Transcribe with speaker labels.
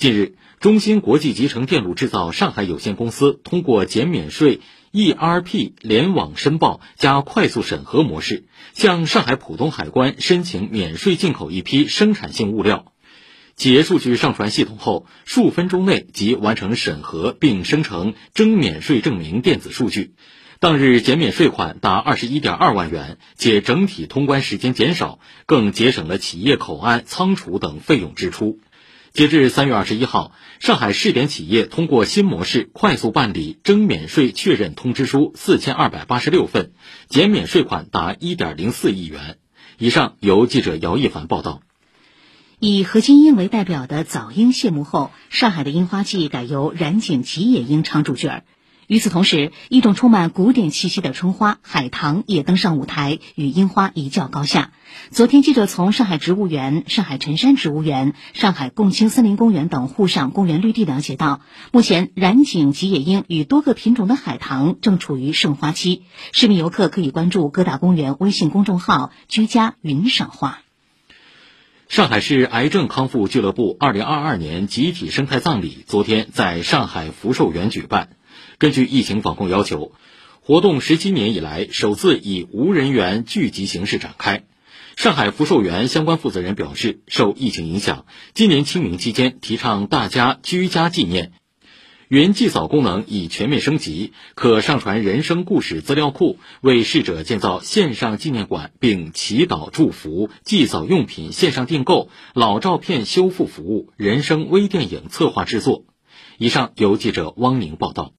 Speaker 1: 近日，中芯国际集成电路制造上海有限公司通过减免税 ERP 联网申报加快速审核模式，向上海浦东海关申请免税进口一批生产性物料。企业数据上传系统后，数分钟内即完成审核并生成征免税证明电子数据。当日减免税款达二十一点二万元，且整体通关时间减少，更节省了企业口岸、仓储等费用支出。截至三月二十一号，上海试点企业通过新模式快速办理征免税确认通知书四千二百八十六份，减免税款达一点零四亿元。以上由记者姚一凡报道。
Speaker 2: 以何金英为代表的早樱谢幕后，上海的樱花季改由染井吉野樱唱主角。与此同时，一种充满古典气息的春花海棠也登上舞台，与樱花一较高下。昨天，记者从上海植物园、上海辰山植物园、上海共青森林公园等沪上公园绿地了解到，目前染井吉野樱与多个品种的海棠正处于盛花期。市民游客可以关注各大公园微信公众号“居家云赏花”。
Speaker 1: 上海市癌症康复俱乐部二零二二年集体生态葬礼昨天在上海福寿园举办。根据疫情防控要求，活动十七年以来首次以无人员聚集形式展开。上海福寿园相关负责人表示，受疫情影响，今年清明期间提倡大家居家纪念，云祭扫功能已全面升级，可上传人生故事资料库，为逝者建造线上纪念馆，并祈祷祝福、祭扫用品线上订购、老照片修复服务、人生微电影策划制作。以上由记者汪宁报道。